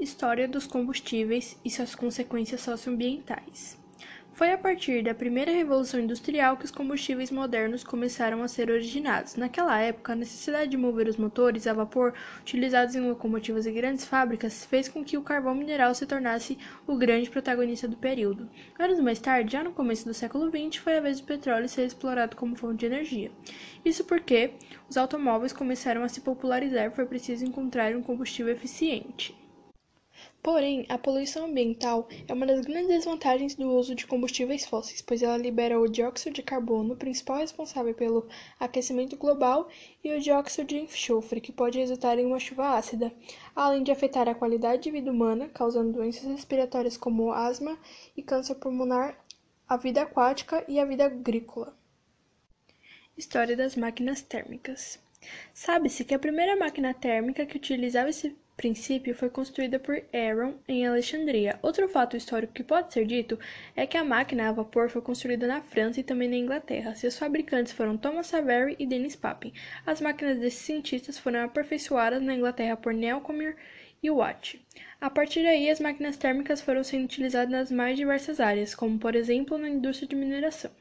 História dos combustíveis e suas consequências socioambientais. Foi a partir da primeira revolução industrial que os combustíveis modernos começaram a ser originados. Naquela época, a necessidade de mover os motores a vapor utilizados em locomotivas e grandes fábricas fez com que o carvão mineral se tornasse o grande protagonista do período. Anos mais tarde, já no começo do século XX, foi a vez do petróleo ser explorado como fonte de energia. Isso porque os automóveis começaram a se popularizar e foi preciso encontrar um combustível eficiente. Porém, a poluição ambiental é uma das grandes desvantagens do uso de combustíveis fósseis, pois ela libera o dióxido de carbono, principal responsável pelo aquecimento global, e o dióxido de enxofre, que pode resultar em uma chuva ácida, além de afetar a qualidade de vida humana, causando doenças respiratórias como asma e câncer pulmonar, a vida aquática e a vida agrícola. História das máquinas térmicas. Sabe-se que a primeira máquina térmica que utilizava esse princípio foi construída por Aaron em Alexandria. Outro fato histórico que pode ser dito é que a máquina a vapor foi construída na França e também na Inglaterra. Seus fabricantes foram Thomas Savery e Dennis Papin. As máquinas desses cientistas foram aperfeiçoadas na Inglaterra por Newcomer e Watt. A partir daí, as máquinas térmicas foram sendo utilizadas nas mais diversas áreas, como por exemplo na indústria de mineração.